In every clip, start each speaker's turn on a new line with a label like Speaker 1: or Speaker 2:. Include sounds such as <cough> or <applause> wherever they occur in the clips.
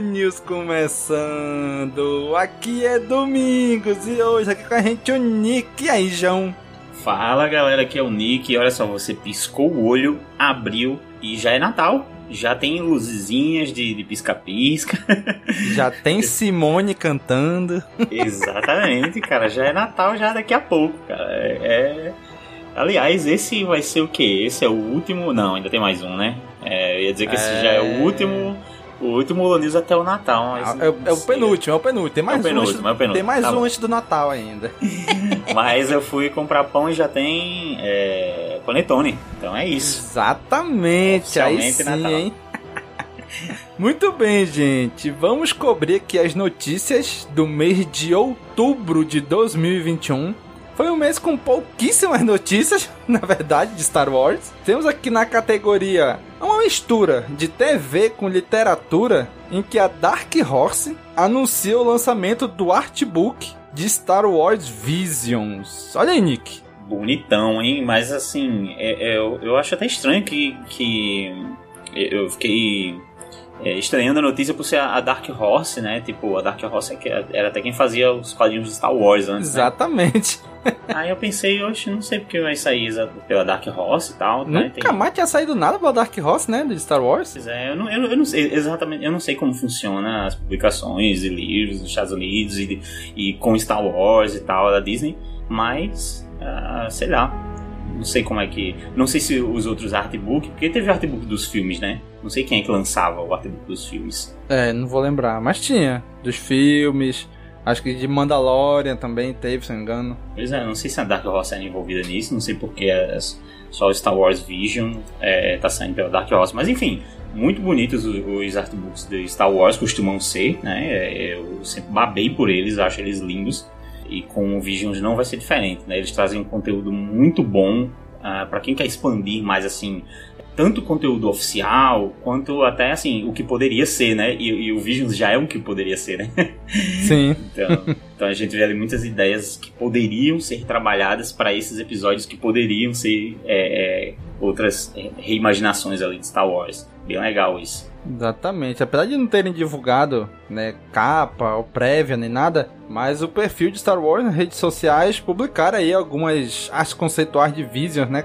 Speaker 1: News começando. Aqui é Domingos e hoje aqui com a gente o Nick. E aí, João?
Speaker 2: Fala galera, aqui é o Nick. Olha só, você piscou o olho, abriu e já é Natal. Já tem luzinhas de pisca-pisca. <laughs>
Speaker 1: Já tem Simone cantando. <laughs>
Speaker 2: Exatamente, cara. Já é Natal já daqui a pouco, cara. É, é- Aliás, esse vai ser o quê? Esse é o último. Não, ainda tem mais um, né? É, eu ia dizer que esse
Speaker 1: É.
Speaker 2: já é o último. O último News até o Natal. Mas
Speaker 1: É, o- é o penúltimo, é o penúltimo. Tem mais
Speaker 2: É o penúltimo,
Speaker 1: um, antes,
Speaker 2: é o penúltimo.
Speaker 1: Tem mais
Speaker 2: Tá
Speaker 1: um
Speaker 2: bom.
Speaker 1: antes do Natal ainda. <laughs>
Speaker 2: Mas eu fui comprar pão e já tem é, panetone. Então é isso.
Speaker 1: Exatamente, aí sim,
Speaker 2: Natal.
Speaker 1: hein? <laughs> Muito bem, gente. Vamos cobrir aqui as notícias do mês de outubro de 2021. Foi um mês com pouquíssimas notícias, <laughs> na verdade, de Star Wars. Temos aqui na categoria uma mistura de TV com literatura, em que a Dark Horse anuncia o lançamento do artbook de Star Wars Visions. Olha aí, Nick.
Speaker 2: bonitão, hein? Mas assim, é- é, eu, eu acho até estranho que, que eu fiquei é, estranhando a notícia por ser a, Dark Horse, né? Tipo, a Dark Horse é era até quem fazia os quadrinhos de Star Wars antes, né?
Speaker 1: Exatamente. <laughs>
Speaker 2: Aí eu pensei, oxe, não sei porque vai sair pela Dark Horse e tal, né?
Speaker 1: Nunca mais tinha saído nada pela Dark Horse, né? De Star Wars.
Speaker 2: Pois é, eu não, eu, eu não sei exatamente, eu não sei como funciona as publicações e livros dos Estados Unidos e, e com Star Wars e tal da Disney, mas ah, sei lá, não sei como é que, não sei se os outros artbook, porque teve o artbook dos filmes, né? Não sei quem é que lançava o artbook dos filmes.
Speaker 1: É, não vou lembrar, mas tinha. Dos filmes. Acho que de Mandalorian também teve, se não me engano.
Speaker 2: Pois é, não sei se a Dark Horse era envolvida nisso, não sei porque é só o Star Wars Vision é, tá saindo pela Dark Horse, mas enfim, muito bonitos os, os artbooks de Star Wars costumam ser, né? É, Eu sempre babei por eles, acho eles lindos. E com o Visions não vai ser diferente, né? Eles trazem um conteúdo muito bom para pra quem quer expandir mais assim, tanto o conteúdo oficial quanto até assim o que poderia ser, né? E, e o Visions já é um que poderia ser, né? <laughs>
Speaker 1: Sim.
Speaker 2: Então, então a gente vê ali muitas ideias que poderiam ser trabalhadas para esses episódios que poderiam ser é, é, outras é, reimaginações ali de Star Wars. Bem legal isso.
Speaker 1: Exatamente. Apesar de não terem divulgado, né, capa ou prévia nem nada, mas o perfil de Star Wars nas redes sociais publicaram aí algumas artes conceituais de Visions, né?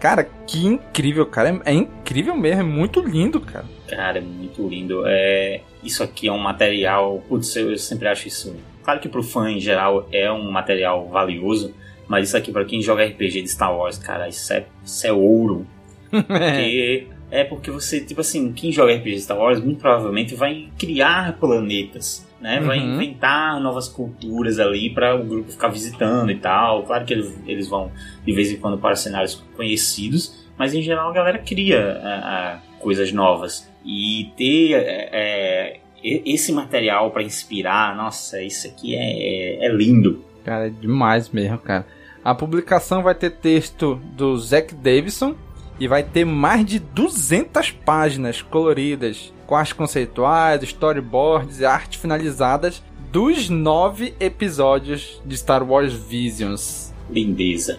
Speaker 1: Cara, que incrível, cara. É, é incrível mesmo, é muito lindo, cara.
Speaker 2: Cara, é muito lindo. É, isso aqui é um material. Putz, eu, eu sempre acho isso. Claro que pro fã em geral é um material valioso, mas isso aqui para quem joga RPG de Star Wars, cara, isso é, isso é ouro. <laughs> Porque é porque você, tipo assim, quem joga RPG Star Wars muito provavelmente vai criar planetas, né? Vai
Speaker 1: Uhum.
Speaker 2: inventar novas culturas ali para o grupo ficar visitando e tal. Claro que eles, eles vão de vez em quando para cenários conhecidos, mas em geral a galera cria ah, ah, coisas novas. E ter é, é, esse material para inspirar, nossa, isso aqui é, é lindo.
Speaker 1: Cara, é demais mesmo, cara. A publicação vai ter texto do Zack Davidson e vai ter mais de 200 páginas coloridas com as conceituais, storyboards e arte finalizadas dos nove episódios de Star Wars Visions.
Speaker 2: Lindeza.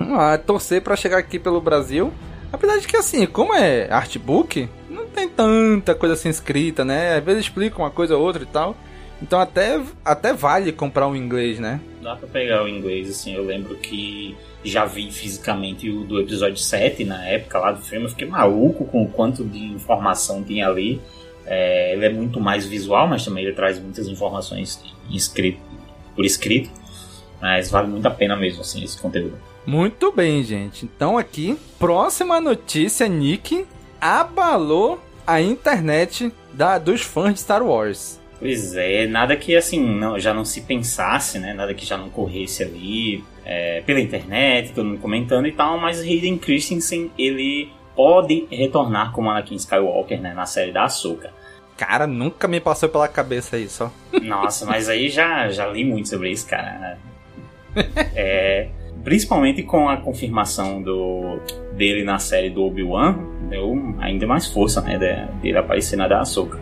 Speaker 1: Ah, torcer pra chegar aqui pelo Brasil. Apesar de que, assim, como é artbook, não tem tanta coisa assim escrita, né? Às vezes explica uma coisa ou outra e tal. Então até, até vale comprar um inglês, né?
Speaker 2: Dá pra pegar o inglês, assim, eu lembro que já vi fisicamente o do episódio 7 na época lá do filme, eu fiquei maluco com o quanto de informação tinha ali. É, ele é muito mais visual, mas também ele traz muitas informações escrito, por escrito. Mas vale muito a pena mesmo, assim, esse conteúdo.
Speaker 1: Muito bem, gente. Então aqui, próxima notícia, Nick abalou a internet da, dos fãs de Star Wars.
Speaker 2: Pois é, nada que assim não, já não se pensasse, né? Nada que já não corresse ali é, pela internet, todo mundo comentando e tal, mas Hayden Christensen, ele pode retornar como Anakin Skywalker, né? Na série da Ahsoka.
Speaker 1: Cara, nunca me passou pela cabeça isso, ó.
Speaker 2: Nossa, mas aí já, já li muito sobre isso, cara. <laughs> é, principalmente com a confirmação do, dele na série do Obi-Wan, deu ainda mais força, né, dele aparecer na da Ahsoka.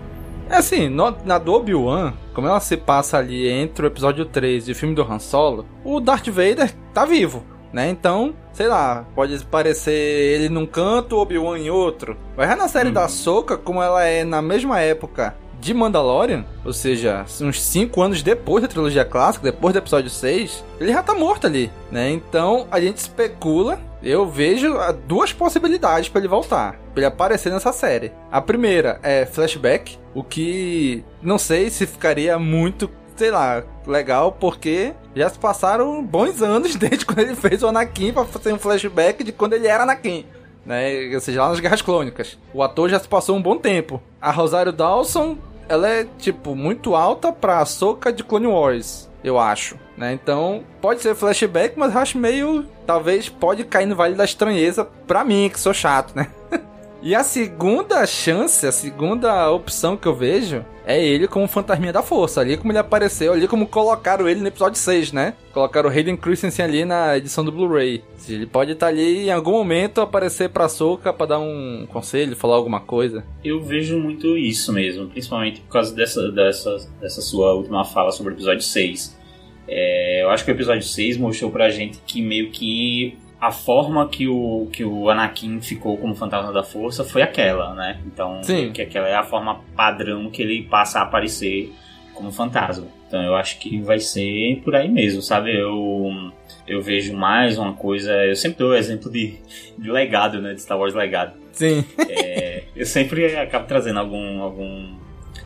Speaker 1: É assim, no, na do Obi-Wan, como ela se passa ali entre o episódio 3 e o filme do Han Solo, o Darth Vader tá vivo, né? Então, sei lá, pode parecer ele num canto, Obi-Wan em outro. Mas já na série hum. da Soca, como ela é na mesma época de Mandalorian, ou seja, uns 5 anos depois da trilogia clássica, depois do episódio 6, ele já tá morto ali, né? Então a gente especula, eu vejo ah, duas possibilidades para ele voltar, para ele aparecer nessa série. A primeira é flashback, o que não sei se ficaria muito sei lá, legal, porque já se passaram bons anos <laughs> desde quando ele fez o Anakin pra fazer um flashback de quando ele era Anakin né? Ou seja, lá nas Guerras Clônicas. O ator já se passou um bom tempo. A Rosário Dawson ela é, tipo, muito alta pra soca de Clone Wars, eu acho, né? Então, pode ser flashback, mas eu acho meio... Talvez pode cair no Vale da Estranheza pra mim, que sou chato, né? <laughs> E a segunda chance, a segunda opção que eu vejo é ele como fantasminha da força. Ali como ele apareceu, ali como colocaram ele no episódio 6, né? Colocaram o Hayden Christensen ali na edição do Blu-ray. Ele pode estar tá ali em algum momento aparecer pra Soca pra dar um conselho, falar alguma coisa.
Speaker 2: Eu vejo muito isso mesmo, principalmente por causa dessa, dessa, dessa sua última fala sobre o episódio 6. É, eu acho que o episódio 6 mostrou pra gente que meio que a forma que o, que o Anakin ficou como fantasma da força foi aquela, né? Então, Sim. que aquela é a forma padrão que ele passa a aparecer como fantasma. Então, eu acho que vai ser por aí mesmo, sabe? Eu eu vejo mais uma coisa. Eu sempre dou o exemplo de, de legado, né? De Star Wars Legado.
Speaker 1: Sim.
Speaker 2: É, eu sempre acabo trazendo algum, algum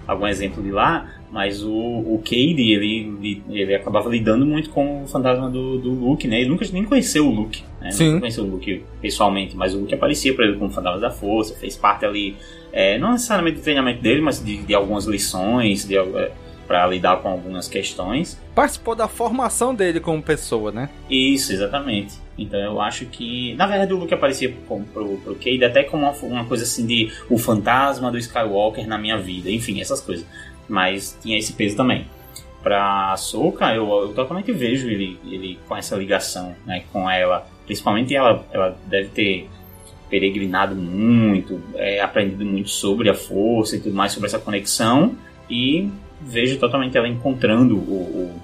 Speaker 2: algum exemplo de lá, mas o, o Cade, ele, ele acabava lidando muito com o fantasma do, do Luke, né? Ele nunca nem conheceu o Luke, né?
Speaker 1: Sim.
Speaker 2: Nunca conheceu o Luke pessoalmente, mas o Luke aparecia para ele como fantasma da força, fez parte ali, é, não necessariamente do treinamento dele, mas de, de algumas lições, de, é, para lidar com algumas questões.
Speaker 1: Participou da formação dele como pessoa, né?
Speaker 2: Isso, exatamente. Então eu acho que, na verdade, o Luke aparecia pro, pro, pro Cade até como uma, uma coisa assim de o fantasma do Skywalker na minha vida, enfim, essas coisas. Mas tinha esse peso também. Pra Soka, eu, eu totalmente vejo ele, ele com essa ligação né, com ela. Principalmente ela, ela deve ter peregrinado muito, é, aprendido muito sobre a força e tudo mais, sobre essa conexão. E vejo totalmente ela encontrando o,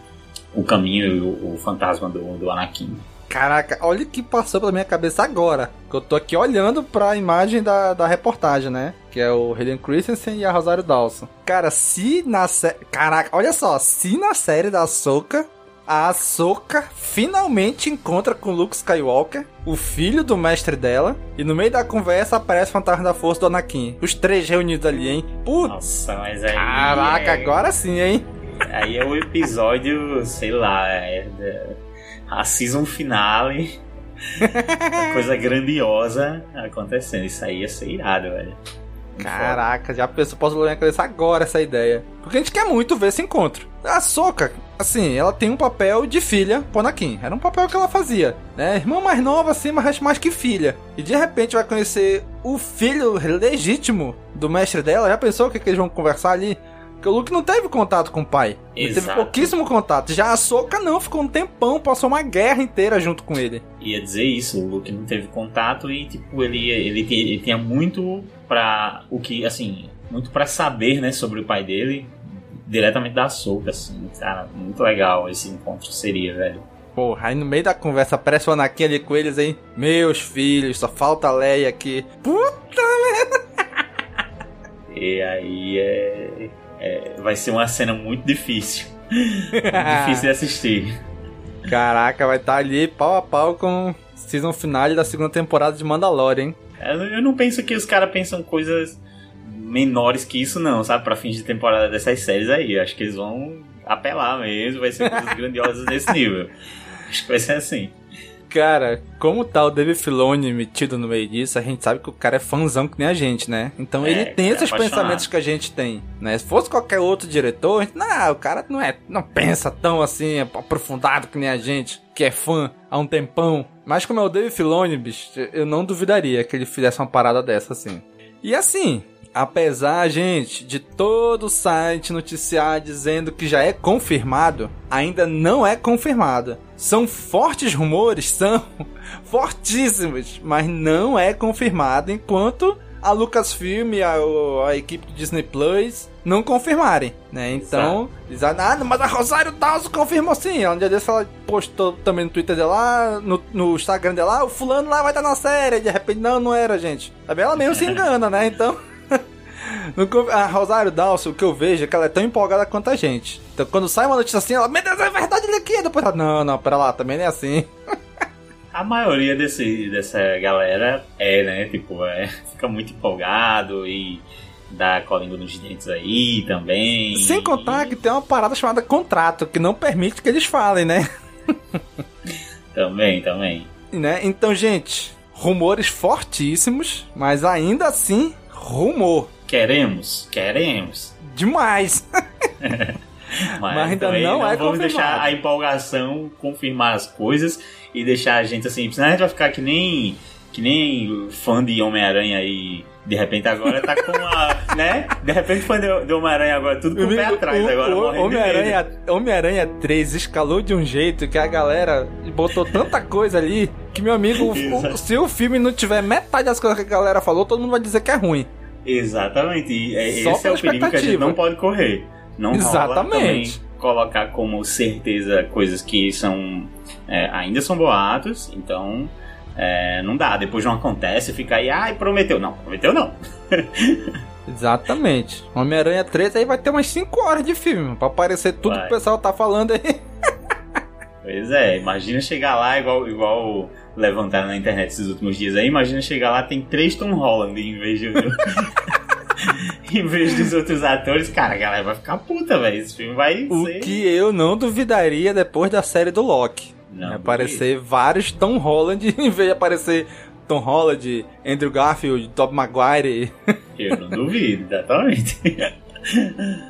Speaker 2: o, o caminho e o, o, fantasma do, do Anakin.
Speaker 1: Caraca, olha o que passou pela minha cabeça agora. Que eu tô aqui olhando pra imagem da, da reportagem, né? Que é o Hayden Christensen e a Rosário Dawson. Cara, se na série. Caraca, olha só. Se na série da Soca a Ahsoka finalmente encontra com Luke Skywalker, o filho do mestre dela, e no meio da conversa aparece o Fantasma da Força do Anakin. Os três reunidos ali, hein?
Speaker 2: Putz! Nossa, mas aí...
Speaker 1: Caraca, é... agora sim, hein?
Speaker 2: Aí é o episódio, sei lá, é a season finale. coisa grandiosa acontecendo. Isso aí ia ser irado, velho.
Speaker 1: Caraca, já pensou, posso na minha cabeça agora essa ideia. Porque a gente quer muito ver esse encontro. A Soca, assim, ela tem um papel de filha pro Anakin. Era um papel que ela fazia, né? Irmã mais nova, assim, mas mais que filha. E de repente vai conhecer o filho legítimo do mestre dela. Já pensou o que, que eles vão conversar ali? Porque o Luke não teve contato com o pai. Ele teve pouquíssimo contato. Já a Soca não, ficou um tempão, passou uma guerra inteira junto com ele.
Speaker 2: Ia dizer isso, o Luke não teve contato e, tipo, ele, ele, ele tinha muito pra. O que, assim, muito para saber, né, sobre o pai dele, diretamente da Soca, assim. Cara, muito legal esse encontro seria, velho.
Speaker 1: Porra, aí no meio da conversa aparece o Anakin ali com eles, hein? Meus filhos, só falta a Leia aqui. Puta merda! <laughs>
Speaker 2: E aí é é, vai ser uma cena muito difícil. <laughs> difícil de assistir.
Speaker 1: Caraca, vai estar tá ali pau a pau com season final da segunda temporada de Mandalorian, hein?
Speaker 2: Eu não penso que os caras pensam coisas menores que isso, não, sabe? Pra fins de temporada dessas séries aí. Acho que eles vão apelar mesmo, vai ser coisas <laughs> grandiosas desse nível. Acho que vai ser assim.
Speaker 1: Cara, como tá o David Filoni metido no meio disso, a gente sabe que o cara é fãzão que nem a gente, né? Então é, ele tem esses pensamentos que a gente tem, né? Se fosse qualquer outro diretor, a gente, não, o cara não é, não pensa tão assim aprofundado que nem a gente, que é fã há um tempão. Mas como é o David Filoni, bicho, eu não duvidaria que ele fizesse uma parada dessa assim. E assim, apesar, gente, de todo o site noticiar dizendo que já é confirmado, ainda não é confirmado. São fortes rumores, <laughs> são fortíssimos, mas não é confirmado enquanto a Lucasfilm e a, a equipe do Disney Plus não confirmarem, né? Então, eles ah, mas a Rosário Dawson confirmou sim. Um dia desse ela postou também no Twitter dela, no, no Instagram dela, ah, o fulano lá vai estar na série. De repente, não, não era, gente. Também ela mesmo se engana, né? Então... <laughs> a Rosário Dawson, o que eu vejo é que ela é tão empolgada quanto a gente. Então, quando sai uma notícia assim, ela, meu Deus, é verdade ele aqui. Depois ela, não, não, pera lá, também não é assim. <laughs>
Speaker 2: A maioria desse, dessa galera é, né? Tipo, é, <laughs> fica muito empolgado e dá colinga nos dentes aí também.
Speaker 1: Sem contar que tem uma parada chamada contrato, que não permite que eles falem, né? <laughs>
Speaker 2: também, também.
Speaker 1: Né? Então, gente, rumores fortíssimos, mas ainda assim, rumor.
Speaker 2: Queremos, queremos.
Speaker 1: Demais. <laughs>
Speaker 2: mas, mas, ainda não, não é vamos confirmado. deixar a empolgação confirmar as coisas e deixar a gente assim, senão a gente vai ficar que nem que nem fã de Homem-Aranha aí de repente agora tá com a. <laughs> né? De repente foi de Homem-Aranha agora, tudo com o pé atrás agora.
Speaker 1: Homem-Aranha Homem-Aranha 3 escalou de um jeito que a galera botou tanta coisa ali que, meu amigo, o, se o filme não tiver metade das coisas que a galera falou, todo mundo vai dizer que é ruim.
Speaker 2: Exatamente. E é, esse é o perigo que a gente não pode correr. Não Exatamente. colocar como certeza coisas que são. É, ainda são boatos, então é, não dá, depois não acontece, fica aí, ai, prometeu. Não, prometeu não. <laughs>
Speaker 1: Exatamente. Homem-Aranha 3 aí vai ter umas 5 horas de filme, pra aparecer tudo vai. que o pessoal tá falando aí.
Speaker 2: Pois é, imagina chegar lá igual, igual levantaram na internet esses últimos dias aí, imagina chegar lá, tem três Tom Holland em vez de. <laughs> em vez dos outros atores, cara, a galera vai ficar puta, velho. Esse filme vai
Speaker 1: o ser. O que eu não duvidaria depois da série do Loki. Não, aparecer vários Tom Holland <laughs> em vez de aparecer Tom Holland, Andrew Garfield, Tobey Maguire.
Speaker 2: Eu não duvido, exatamente.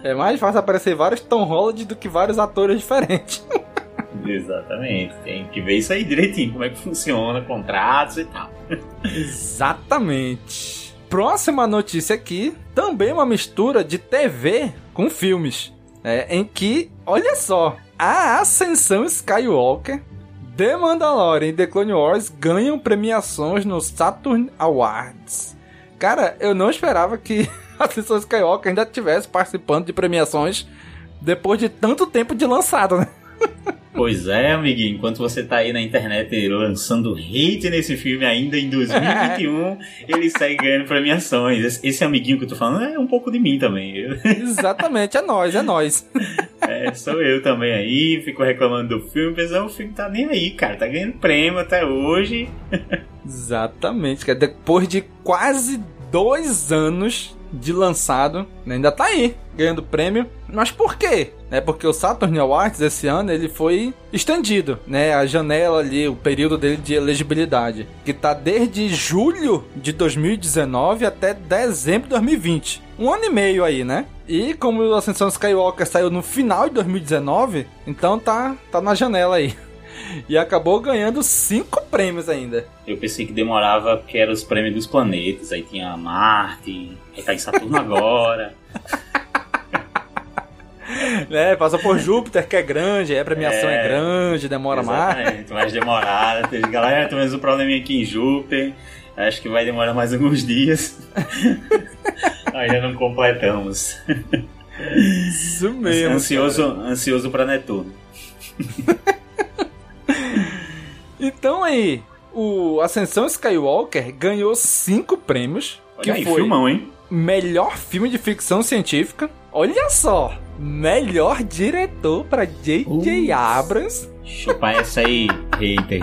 Speaker 1: É mais fácil aparecer vários Tom Holland do que vários atores diferentes. <laughs>
Speaker 2: Exatamente. Tem que ver isso aí direitinho, como é que funciona, contratos e tal.
Speaker 1: Exatamente. Próxima notícia aqui, também uma mistura de TV com filmes. É, em que, olha só, a Ascensão Skywalker The Mandalorian e The Clone Wars ganham premiações no Saturn Awards. Cara, eu não esperava que <laughs> a Ascensão Skywalker ainda estivesse participando de premiações depois de tanto tempo de lançado, né?
Speaker 2: Pois é, amiguinho, enquanto você tá aí na internet lançando hate nesse filme ainda em 2021, <laughs> ele segue ganhando premiações. Esse, esse, amiguinho que eu tô falando é um pouco de mim também.
Speaker 1: Exatamente, é nós, é nós. <laughs>
Speaker 2: É, sou eu também aí, fico reclamando do filme, pensando, o filme tá nem aí, cara, tá ganhando prêmio até hoje. <laughs>
Speaker 1: Exatamente, cara, depois de quase dois anos de lançado, né, ainda tá aí, ganhando prêmio. Mas por quê? É porque o Saturn Awards esse ano ele foi estendido, né? A janela ali, o período dele de elegibilidade, que tá desde julho de 2019 até dezembro de 2020. Um ano e meio aí, né? E como o Ascensão Skywalker saiu no final de 2019, então tá, tá na janela aí. <laughs> E acabou ganhando cinco prêmios ainda.
Speaker 2: Eu pensei que demorava porque eram os prêmios dos planetas. Aí tinha Marte, aí tá em Saturno agora.
Speaker 1: né, <laughs> passa por Júpiter, que é grande, a premiação é, é grande, demora mais.
Speaker 2: mais demorada. Galera, temos um probleminha aqui em Júpiter. Acho que vai demorar mais alguns dias. <laughs> Ainda não completamos.
Speaker 1: Isso mesmo.
Speaker 2: Ansioso, ansioso pra Netuno. <laughs>
Speaker 1: então aí, o Ascensão Skywalker ganhou cinco prêmios.
Speaker 2: Olha que aí, foi filmão, hein?
Speaker 1: Melhor filme de ficção científica. Olha só! Melhor diretor para J.J. Uh, Abrams.
Speaker 2: Chupa essa aí, hater.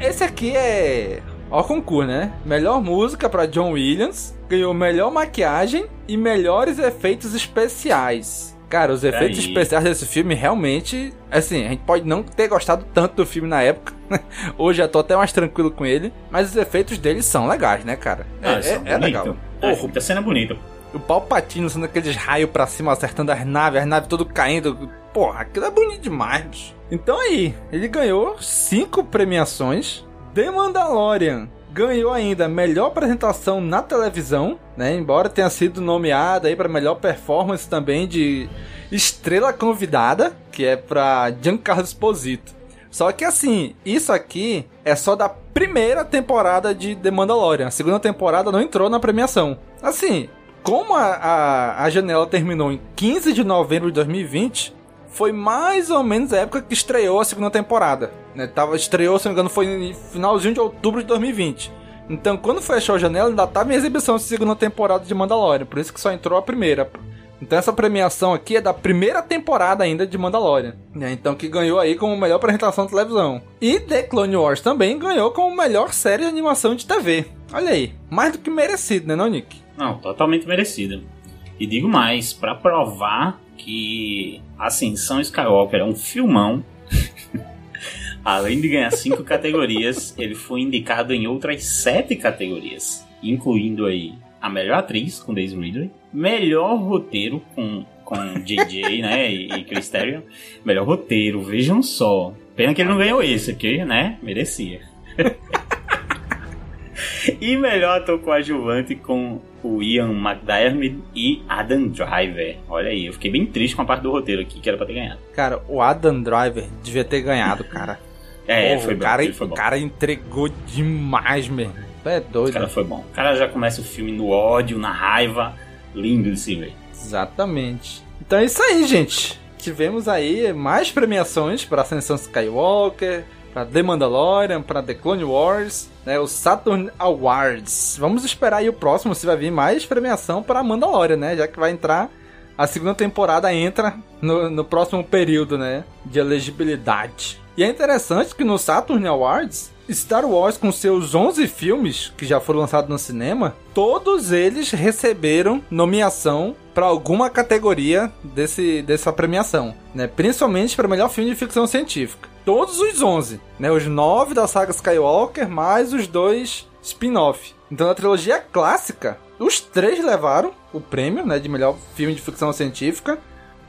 Speaker 1: Esse aqui é. Ó, concurso, né? Melhor música para John Williams. Ganhou melhor maquiagem e melhores efeitos especiais. Cara, os efeitos Aí. especiais desse filme realmente. Assim, a gente pode não ter gostado tanto do filme na época. <laughs> Hoje já tô até mais tranquilo com ele. Mas os efeitos dele são legais, né, cara?
Speaker 2: É, ah, é, é legal. É, Porra, a cena é bonita.
Speaker 1: O Palpatine sendo aqueles raios pra cima, acertando as naves, as naves tudo caindo. Porra, aquilo é bonito demais, bicho. Então aí, ele ganhou cinco premiações. The Mandalorian ganhou ainda melhor apresentação na televisão, né? Embora tenha sido nomeada aí para melhor performance também de estrela convidada, que é para Giancarlo Esposito. Só que assim, isso aqui é só da primeira temporada de The Mandalorian. A segunda temporada não entrou na premiação. Assim, como a, a, a janela terminou em 15 de novembro de 2020, foi mais ou menos a época que estreou a segunda temporada. Né? Tava, estreou, se não me engano, foi no finalzinho de outubro de 2020. Então, quando fechou a janela, ainda estava em exibição de segunda temporada de Mandalorian. Por isso que só entrou a primeira. Então, essa premiação aqui é da primeira temporada ainda de Mandalorian. Né? Então, que ganhou aí como melhor apresentação de televisão. E The Clone Wars também ganhou como melhor série de animação de TV. Olha aí, mais do que merecido, né, não, Nick?
Speaker 2: Não, totalmente merecido. E digo mais, para provar que Ascensão Skywalker é um filmão. <laughs> Além de ganhar cinco categorias, ele foi indicado em outras sete categorias, incluindo aí a melhor atriz com Daisy Ridley, melhor roteiro com com JJ, <laughs> né, e, e Chris Terrio. Melhor roteiro, vejam só. Pena que ele não ganhou esse aqui, né? Merecia. <laughs> <laughs> e melhor ator coadjuvante com o Ian McDiarmid e Adam Driver. Olha aí, eu fiquei bem triste com a parte do roteiro aqui, que era pra ter ganhado.
Speaker 1: Cara, o Adam Driver devia ter ganhado, cara.
Speaker 2: É, Porra, foi
Speaker 1: o
Speaker 2: bom,
Speaker 1: cara,
Speaker 2: foi bom.
Speaker 1: O cara entregou demais mesmo. É doido.
Speaker 2: O cara foi bom. O cara já começa o filme no ódio, na raiva. Lindo de se ver.
Speaker 1: Exatamente. Então é isso aí, gente. Tivemos aí mais premiações para Ascensão Skywalker, para The Mandalorian, para The Clone Wars, né, o Saturn Awards. Vamos esperar aí o próximo se vai vir mais premiação para Mandalorian, né, já que vai entrar a segunda temporada entra no, no próximo período, né, de elegibilidade. E é interessante que no Saturn Awards Star Wars, com seus 11 filmes que já foram lançados no cinema, todos eles receberam nomeação para alguma categoria desse, dessa premiação, né? Principalmente para melhor filme de ficção científica. Todos os 11, né? Os 9 da saga Skywalker, mais os dois spin-off. Então, na trilogia clássica, os três levaram o prêmio, né, de melhor filme de ficção científica.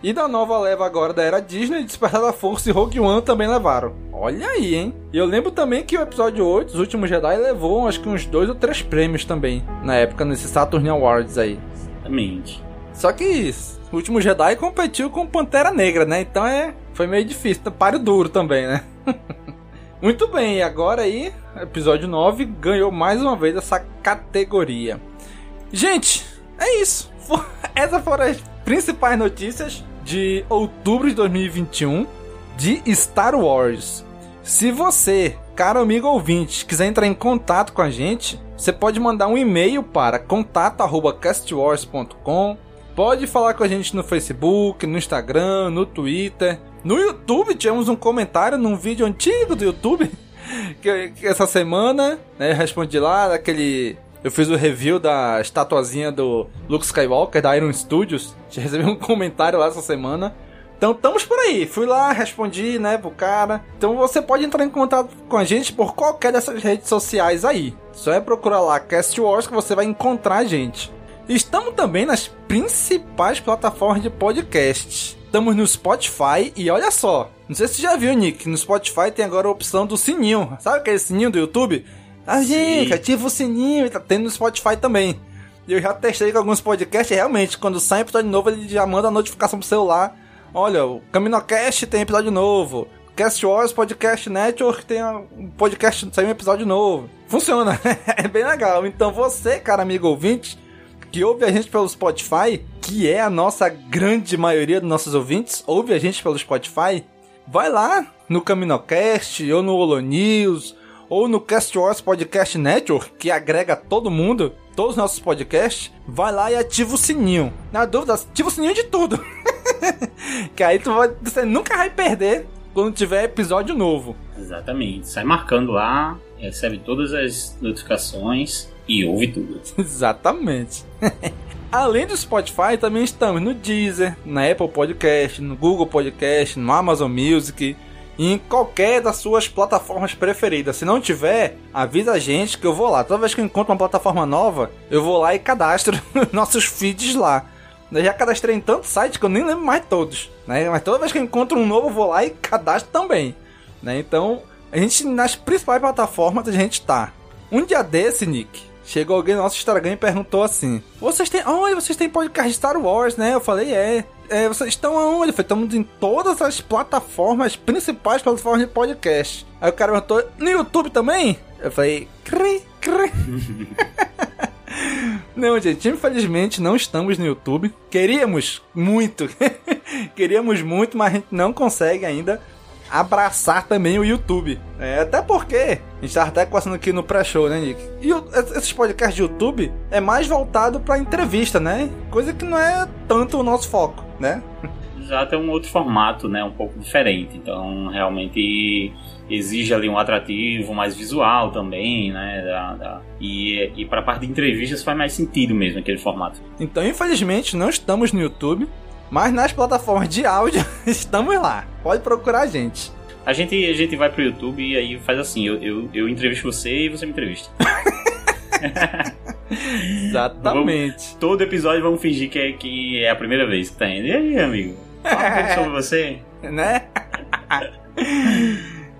Speaker 1: E da nova leva agora da era Disney, Despertar da Força e Rogue One também levaram. Olha aí, hein? E eu lembro também que o episódio 8, Os Últimos Jedi, levou acho que uns dois ou três prêmios também, na época, nesse Saturn Awards aí.
Speaker 2: Exatamente.
Speaker 1: Só que o Último Jedi competiu com Pantera Negra, né? Então é, foi meio difícil, páreo duro também, né? <laughs> Muito bem, agora aí, episódio 9 ganhou mais uma vez essa categoria. Gente, é isso. <laughs> Essas foram as principais notícias de outubro de 2021 de Star Wars. Se você, caro amigo ouvinte, quiser entrar em contato com a gente, você pode mandar um e-mail para contato@castwars.com. Pode falar com a gente no Facebook, no Instagram, no Twitter, no YouTube. Tivemos um comentário num vídeo antigo do YouTube <laughs> que, que essa semana, né, respondi lá daquele eu fiz o review da estatuazinha do Luke Skywalker da Iron Studios. Já <laughs> recebi um comentário lá essa semana. Então estamos por aí. Fui lá, respondi, né, pro cara. Então você pode entrar em contato com a gente por qualquer dessas redes sociais aí. Só é procurar lá Cast Wars que você vai encontrar a gente. Estamos também nas principais plataformas de podcast. Estamos no Spotify e olha só, não sei se você já viu, Nick, no Spotify tem agora a opção do sininho. Sabe aquele sininho do YouTube? Ah, gente, ativa o sininho, tá tendo no Spotify também. E eu já testei com alguns podcasts, realmente, quando sai episódio novo, ele já manda a notificação pro celular. Olha, o CaminoCast tem episódio novo. Cast Wars Podcast Network tem um podcast, saiu um episódio novo. Funciona, <laughs> é bem legal. Então você, cara amigo ouvinte, que ouve a gente pelo Spotify, que é a nossa grande maioria dos nossos ouvintes, ouve a gente pelo Spotify, vai lá no CaminoCast ou no Holo News ou no Cast Wars Podcast Network, que agrega todo mundo, todos os nossos podcasts, vai lá e ativa o sininho. Na dúvida, ativa o sininho de tudo. <laughs> que aí tu vai, você nunca vai perder quando tiver episódio novo.
Speaker 2: Exatamente. Sai marcando lá, recebe todas as notificações e ouve tudo. <laughs>
Speaker 1: Exatamente. <laughs> Além do Spotify, também estamos no Deezer, na Apple Podcast, no Google Podcast, no Amazon Music e em qualquer das suas plataformas preferidas. Se não tiver, avisa a gente que eu vou lá. Toda vez que eu encontro uma plataforma nova, eu vou lá e cadastro <laughs> nossos feeds lá. Eu já cadastrei em tantos sites que eu nem lembro mais todos, né? Mas toda vez que eu encontro um novo, eu vou lá e cadastro também, né? Então, a gente nas principais plataformas a gente tá. Um dia desse, Nick, chegou alguém no nosso Instagram e perguntou assim: Vocês têm. Onde vocês têm podcast Star Wars, né? Eu falei, é. é vocês estão aonde? Eu falei, estamos em todas as plataformas, principais plataformas de podcast. Aí o cara perguntou, no YouTube também? Eu falei, cri, cri. <laughs> Não, gente, infelizmente não estamos no YouTube. Queríamos muito, <laughs> queríamos muito, mas a gente não consegue ainda abraçar também o YouTube. É, até porque, a gente tava até conversando aqui no pré-show, né, Nick? E o, esses podcasts de YouTube é mais voltado pra entrevista, né? Coisa que não é tanto o nosso foco, né?
Speaker 2: Já tem um outro formato, né? Um pouco diferente. Então, realmente exige ali um atrativo mais visual também, né? Da, da, e e para a parte de entrevistas faz mais sentido mesmo aquele formato.
Speaker 1: Então, infelizmente, não estamos no YouTube, mas nas plataformas de áudio <laughs> estamos lá. Pode procurar a gente.
Speaker 2: A gente, a gente vai pro YouTube e aí faz assim: eu, eu, eu entrevisto você e você me entrevista. <laughs>
Speaker 1: Exatamente.
Speaker 2: Vamos, todo episódio vamos fingir que é, que é a primeira vez que tá indo. E aí, amigo? Fala um pouco <laughs> sobre você.
Speaker 1: Né?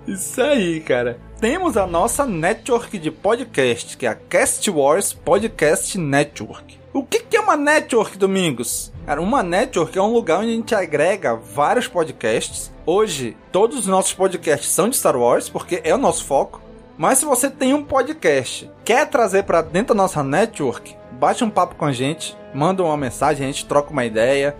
Speaker 1: Isso aí, cara. Temos a nossa network de podcast, que é a Cast Wars Podcast Network. O que, é uma network, Domingos? Cara, uma network é um lugar onde a gente agrega vários podcasts. Hoje, todos os nossos podcasts são de Star Wars, porque é o nosso foco. Mas se você tem um podcast, quer trazer para dentro da nossa network, bate um papo com a gente, manda uma mensagem, a gente troca uma ideia.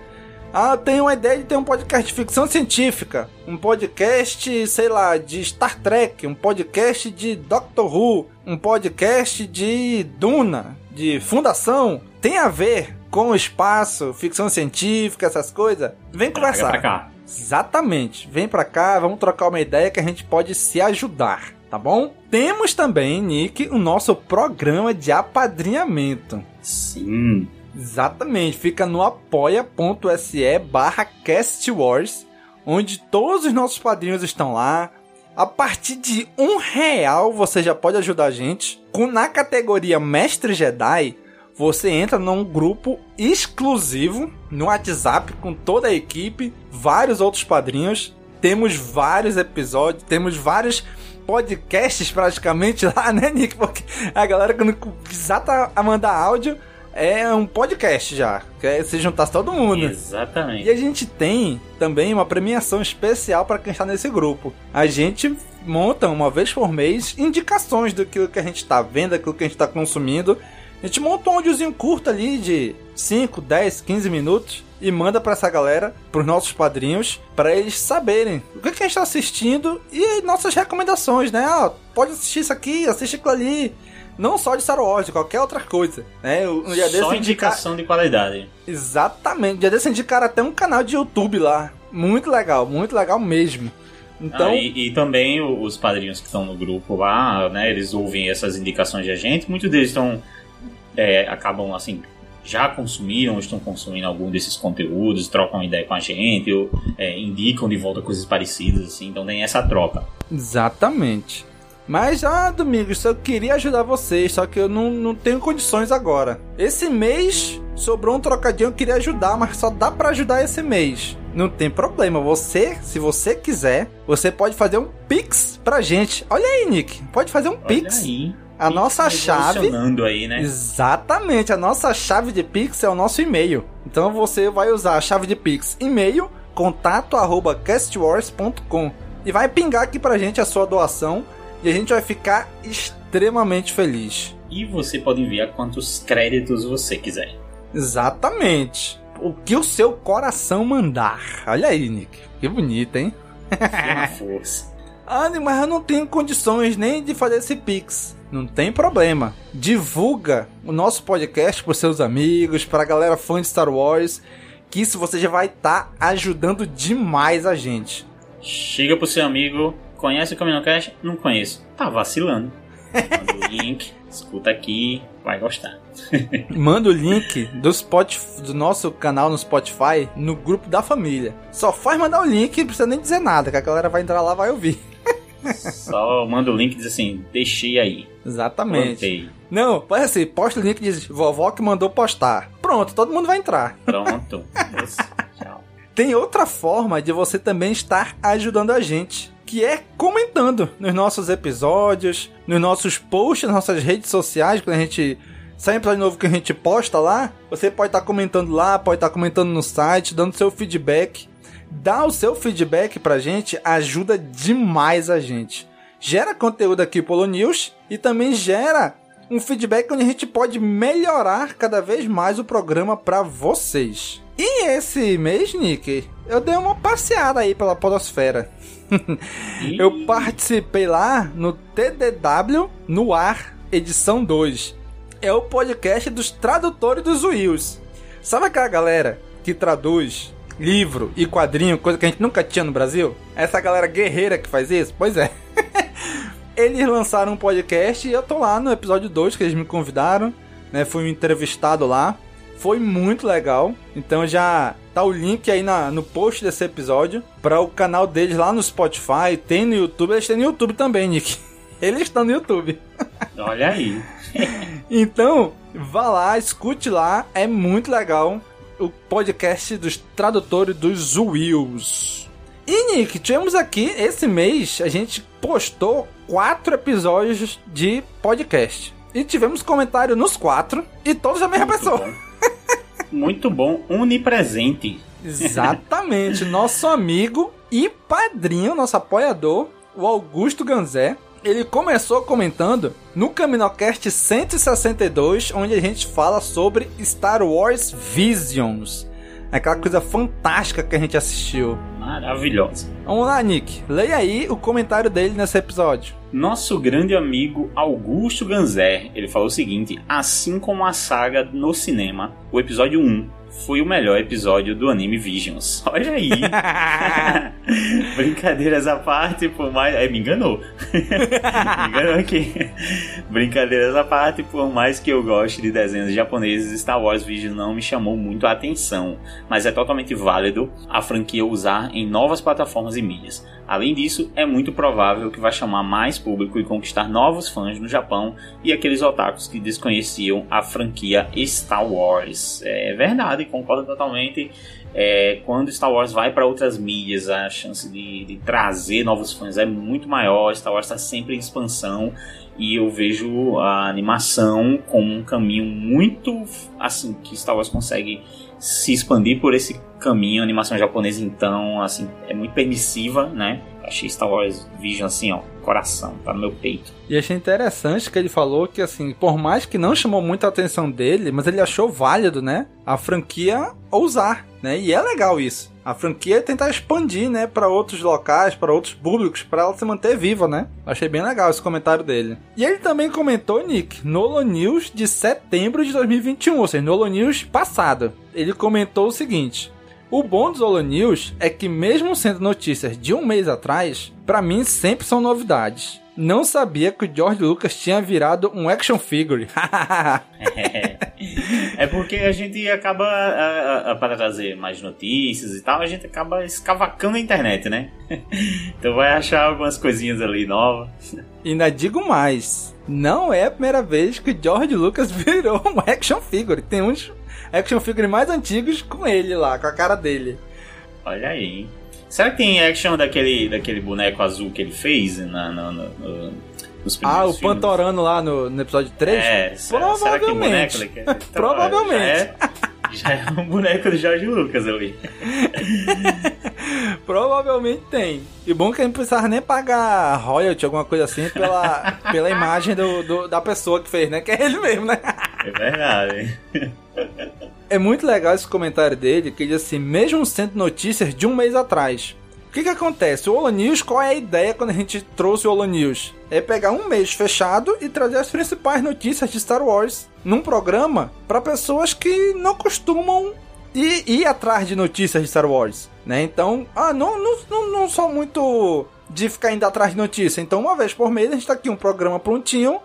Speaker 1: Ah, tenho uma ideia de ter um podcast de ficção científica, um podcast, sei lá, de Star Trek, um podcast de Doctor Who, um podcast de Duna, de Fundação. Tem a ver com o espaço, ficção científica, essas coisas? Vem conversar.
Speaker 2: Pra cá.
Speaker 1: Exatamente. Vem pra cá, vamos trocar uma ideia que a gente pode se ajudar, tá bom? Temos também, Nick, o nosso programa de apadrinhamento.
Speaker 2: Sim.
Speaker 1: Exatamente, fica no apoia.se barra castwars, onde todos os nossos padrinhos estão lá. A partir de um real você já pode ajudar a gente. Na categoria Mestre Jedi, você entra num grupo exclusivo no WhatsApp com toda a equipe, vários outros padrinhos. Temos vários episódios, temos vários podcasts praticamente <laughs> lá, né, Nick? Porque a galera quando exata a mandar áudio é um podcast já. Que é se juntasse todo mundo.
Speaker 2: Exatamente.
Speaker 1: E a gente tem também uma premiação especial para quem está nesse grupo. A gente monta uma vez por mês indicações do que a gente está vendo, daquilo que a gente está consumindo. A gente monta um áudiozinho curto ali de 5, 10, 15 minutos e manda para essa galera, para os nossos padrinhos, para eles saberem o que, que a gente está assistindo e nossas recomendações, né? Ah, pode assistir isso aqui, assiste aquilo ali. Não só de Star Wars, de qualquer outra coisa. Né? Um dia
Speaker 2: só indicação de qualidade.
Speaker 1: Exatamente. Um dia desse indicaram até um canal de YouTube lá. Muito legal, muito legal mesmo. Então... Ah,
Speaker 2: e, e, também os padrinhos que estão no grupo lá, né? Eles ouvem essas indicações de a gente. Muitos deles estão. É, acabam assim. Já consumiram, estão consumindo algum desses conteúdos, trocam ideia com a gente, ou, é, indicam de volta coisas parecidas, assim, então tem essa troca.
Speaker 1: Exatamente. Mas, ah, Domingos, eu queria ajudar vocês, só que eu não, não tenho condições agora. Esse mês sobrou um trocadinho, eu queria ajudar, mas só dá para ajudar esse mês. Não tem problema, você, se você quiser, você pode fazer um Pix pra gente. Olha aí, Nick, pode fazer um
Speaker 2: Olha
Speaker 1: Pix.
Speaker 2: Aí.
Speaker 1: A
Speaker 2: Pix
Speaker 1: nossa chave.
Speaker 2: Aí, né?
Speaker 1: Exatamente, a nossa chave de Pix é o nosso e-mail. Então você vai usar a chave de Pix e-mail contato arroba castwars.com e vai pingar aqui pra gente a sua doação e a gente vai ficar extremamente feliz.
Speaker 2: E você pode enviar quantos créditos você quiser.
Speaker 1: Exatamente. O que o seu coração mandar. Olha aí, Nick. Que bonito, hein?
Speaker 2: Que <laughs> força.
Speaker 1: Ah, mas eu não tenho condições nem de fazer esse Pix. Não tem problema. Divulga o nosso podcast para seus amigos, para a galera fã de Star Wars, que isso você já vai estar tá ajudando demais a gente.
Speaker 2: Chega pro seu amigo, Conhece o CaminoCast? Não conheço. Tá vacilando. Manda o link, escuta aqui, vai gostar. <laughs>
Speaker 1: Manda o link do, Spotify, do nosso canal no Spotify no grupo da família. Só faz mandar o link, não precisa nem dizer nada, que a galera vai entrar lá e vai ouvir. <laughs>
Speaker 2: Só manda o link e diz assim, deixei aí.
Speaker 1: Exatamente.
Speaker 2: Plantei.
Speaker 1: Não, pode assim, posta o link e diz, vovó que mandou postar. Pronto, todo mundo vai entrar.
Speaker 2: Pronto. <laughs> Tchau.
Speaker 1: Tem outra forma de você também estar ajudando a gente que é comentando nos nossos episódios, nos nossos posts, nas nossas redes sociais, quando a gente sai episódio novo que a gente posta lá, você pode estar tá comentando lá, pode estar tá comentando no site, dando seu feedback. Dá o seu feedback pra gente, ajuda demais a gente. Gera conteúdo aqui pelo News e também gera um feedback onde a gente pode melhorar cada vez mais o programa para vocês. E esse mês, Nick, eu dei uma passeada aí pela Podosfera. eu participei lá no TDW no ar, edição 2. É o podcast dos tradutores dos Wills. Sabe aquela galera que traduz livro e quadrinho, coisa que a gente nunca tinha no Brasil? Essa galera guerreira que faz isso? Pois é. <laughs> eles lançaram um podcast e eu tô lá no episódio 2 que eles me convidaram, né? Fui entrevistado lá. Foi muito legal. Então já tá o link aí na, no post desse episódio para o canal deles lá no Spotify, tem no YouTube, eles têm no YouTube também, Nick. <laughs> Eles estão no YouTube. <laughs>
Speaker 2: Olha aí. <laughs>
Speaker 1: então, vá lá, escute lá, é muito legal o podcast dos tradutores dos Wills. E Nick, tivemos aqui esse mês, a gente postou quatro episódios de podcast. E tivemos comentário nos quatro, e todos a mesma
Speaker 2: Muito
Speaker 1: pessoa.
Speaker 2: Bom. Muito bom, onipresente.
Speaker 1: Exatamente, nosso amigo e padrinho, nosso apoiador, o Augusto Ganzé. Ele começou comentando no Caminocast 162, onde a gente fala sobre Star Wars Visions. Aquela coisa fantástica que a gente assistiu.
Speaker 2: Maravilhosa.
Speaker 1: Vamos lá, Nick. Leia aí o comentário dele nesse episódio.
Speaker 2: Nosso grande amigo Augusto Ganzer, ele falou o seguinte: assim como a saga no cinema, o episódio 1 foi o melhor episódio do anime Visions. <laughs> Olha aí. <laughs> Brincadeiras à parte, por mais. É, me enganou. <laughs> me enganou aqui. Brincadeiras à parte, por mais que eu goste de desenhos japoneses, Star Wars Visions não me chamou muito a atenção. Mas é totalmente válido a franquia usar em novas plataformas e mídias. Além disso, é muito provável que vai chamar mais público e conquistar novos fãs no Japão e aqueles otakus que desconheciam a franquia Star Wars. É verdade, concordo totalmente. É, quando Star Wars vai para outras mídias, a chance de, de, trazer novos fãs é muito maior. Star Wars está sempre em expansão e eu vejo a animação como um caminho muito assim que Star Wars consegue se expandir por esse caminho. A animação japonesa, então, assim, é muito permissiva, né? Achei Star Wars Vision assim, ó, coração, tá no meu peito.
Speaker 1: E achei interessante que ele falou que, assim, por mais que não chamou muita atenção dele, mas ele achou válido, né? A franquia ousar, né? E é legal isso. A franquia tentar expandir, né, para outros locais, para outros públicos, para ela se manter viva, né? Achei bem legal esse comentário dele. E ele também comentou, Nick, no News de setembro de 2021, ou seja, no News passado. Ele comentou o seguinte: o bom dos Holo News é que, mesmo sendo notícias de um mês atrás, para mim sempre são novidades. Não sabia que o George Lucas tinha virado um action figure. <laughs>
Speaker 2: é, é porque a gente acaba, a, a, para trazer mais notícias e tal, a gente acaba escavacando a internet, né? <laughs> então vai achar algumas coisinhas ali novas.
Speaker 1: E ainda digo mais: não é a primeira vez que o George Lucas <laughs> virou um action figure. Tem uns action figure mais antigos com ele lá, com a cara dele.
Speaker 2: Olha aí. Será que tem action daquele, daquele boneco azul que ele fez na, na, no, no, nos
Speaker 1: Ah, o
Speaker 2: filmes?
Speaker 1: Pantorano lá no, no episódio 3?
Speaker 2: É,
Speaker 1: Provavelmente.
Speaker 2: Será que é boneco daquele? Então,
Speaker 1: Provavelmente. <laughs>
Speaker 2: Já é, já é um boneco do Jorge Lucas ali. <laughs>
Speaker 1: Provavelmente tem. E bom que a gente não precisava nem pagar royalty, alguma coisa assim, pela, <laughs> pela imagem do, do, da pessoa que fez, né? Que é ele mesmo, né?
Speaker 2: É verdade.
Speaker 1: É muito legal esse comentário dele, que ele diz assim, mesmo sendo notícias de um mês atrás. O que que acontece? O Holo News, qual é a ideia quando a gente trouxe o Holo News? É pegar um mês fechado e trazer as principais notícias de Star Wars num programa para pessoas que não costumam ir, ir, atrás de notícias de Star Wars, né? Então, ah, não, não, não, não sou muito de ficar indo atrás de notícia. Então, uma vez por mês, a gente tá aqui um programa prontinho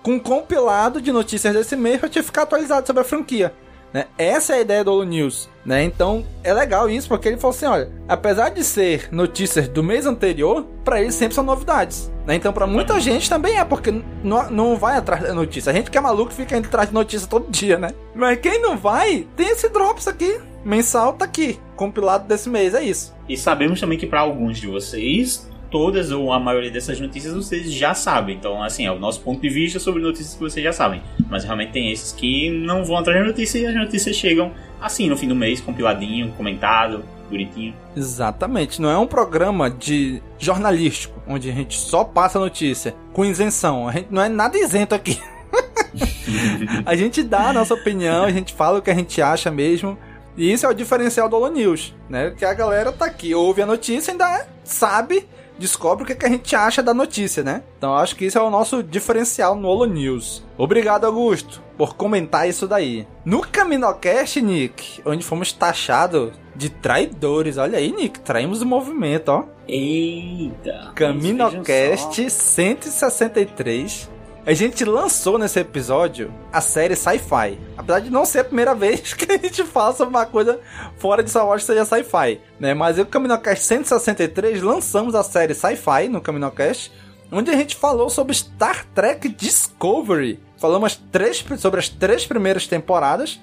Speaker 1: com um compilado de notícias desse mês para te ficar atualizado sobre a franquia. Né? Essa é a ideia do Holo News, né? Então é legal isso porque ele falou assim, olha, apesar de ser notícias do mês anterior, para ele sempre são novidades, né? Então para muita gente também é porque não, não vai atrás da notícia. A gente que é maluco fica indo atrás de notícia todo dia, né? Mas quem não vai, tem esse drops aqui, mensal tá aqui, compilado desse mês, é isso.
Speaker 2: E sabemos também que para alguns de vocês todas ou a maioria dessas notícias vocês já sabem. Então, assim, é o nosso ponto de vista sobre notícias que vocês já sabem. Mas realmente tem esses que não vão atrás de notícia e as notícias chegam assim no fim do mês, compiladinho, comentado, bonitinho.
Speaker 1: Exatamente. Não é um programa de jornalístico, onde a gente só passa notícia com isenção. A gente não é nada isento aqui. <laughs> a gente dá a nossa opinião, a gente fala o que a gente acha mesmo. E isso é o diferencial do Holo News, né? Que a galera tá aqui, ouve a notícia e ainda sabe descobre o que, que a gente acha da notícia, né? Então acho que isso é o nosso diferencial no Holo News. Obrigado, Augusto, por comentar isso daí. No Caminocast, Nick, onde fomos taxados de traidores. Olha aí, Nick, traímos o movimento, ó.
Speaker 2: Eita!
Speaker 1: Caminocast 163 a gente lançou nesse episódio a série Sci-Fi. Apesar de não ser a primeira vez <laughs> que a gente sobre uma coisa fora de Star Wars seja Sci-Fi, né? Mas eu, Caminocast 163, lançamos a série Sci-Fi no Caminocast, onde a gente falou sobre Star Trek Discovery. Falamos três, sobre as três primeiras temporadas.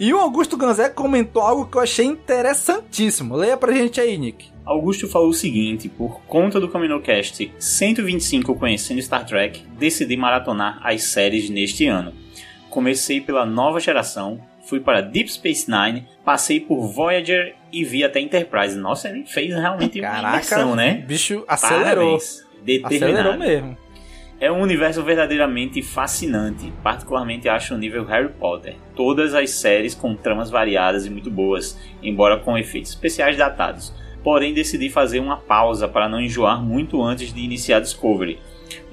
Speaker 1: E o Augusto Ganzé comentou algo que eu achei interessantíssimo. Leia pra gente aí, Nick.
Speaker 2: Augusto falou o seguinte: por conta do CaminoCast 125 Conhecendo Star Trek, decidi maratonar as séries neste ano. Comecei pela nova geração, fui para Deep Space Nine, passei por Voyager e vi até Enterprise. Nossa, ele fez realmente
Speaker 1: Caraca,
Speaker 2: uma imersão, né?
Speaker 1: bicho acelerou.
Speaker 2: Parabéns. Determinado.
Speaker 1: Acelerou mesmo.
Speaker 2: É um universo verdadeiramente fascinante, particularmente acho o nível Harry Potter. Todas as séries com tramas variadas e muito boas, embora com efeitos especiais datados porém decidi fazer uma pausa para não enjoar muito antes de iniciar Discovery,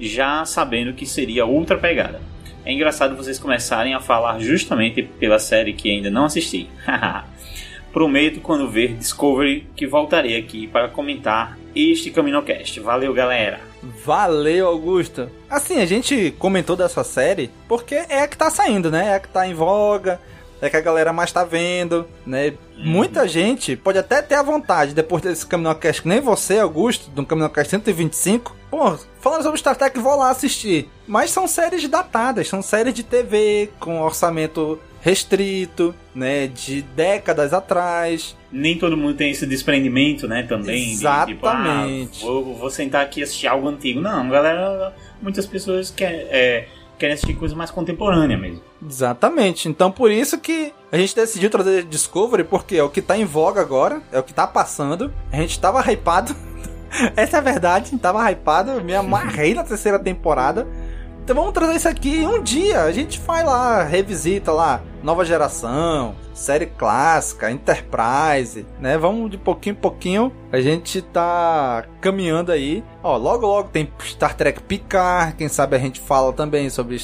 Speaker 2: já sabendo que seria outra pegada. É engraçado vocês começarem a falar justamente pela série que ainda não assisti. <laughs> Prometo quando ver Discovery que voltarei aqui para comentar este CaminoCast. Valeu, galera!
Speaker 1: Valeu, Augusto! Assim, a gente comentou dessa série porque é a que tá saindo, né? É a que tá em voga, é que a galera mais tá vendo, né? Muita gente pode até ter a vontade, depois desse Caminocast, que nem você, Augusto, do Caminocast 125, pô, falando sobre Star Trek, vou lá assistir. Mas são séries datadas, são séries de TV, com orçamento restrito, né, de décadas atrás.
Speaker 2: Nem todo mundo tem esse desprendimento, né, também.
Speaker 1: Exatamente.
Speaker 2: De, tipo, ah, vou, vou, sentar aqui e assistir algo antigo. Não, galera, muitas pessoas querem, é, querem assistir coisa mais contemporânea mesmo.
Speaker 1: Exatamente. Então por isso que a gente decidiu trazer Discovery, porque é o que tá em voga agora, é o que tá passando. A gente tava hypado. <laughs> Essa é a verdade, a gente tava hypado, me amarrei na terceira temporada. Então vamos trazer isso aqui um dia. A gente vai lá, revisita lá, nova geração, série clássica, Enterprise, né? Vamos de pouquinho em pouquinho. A gente tá caminhando aí. Ó, logo logo tem Star Trek Picard. Quem sabe a gente fala também sobre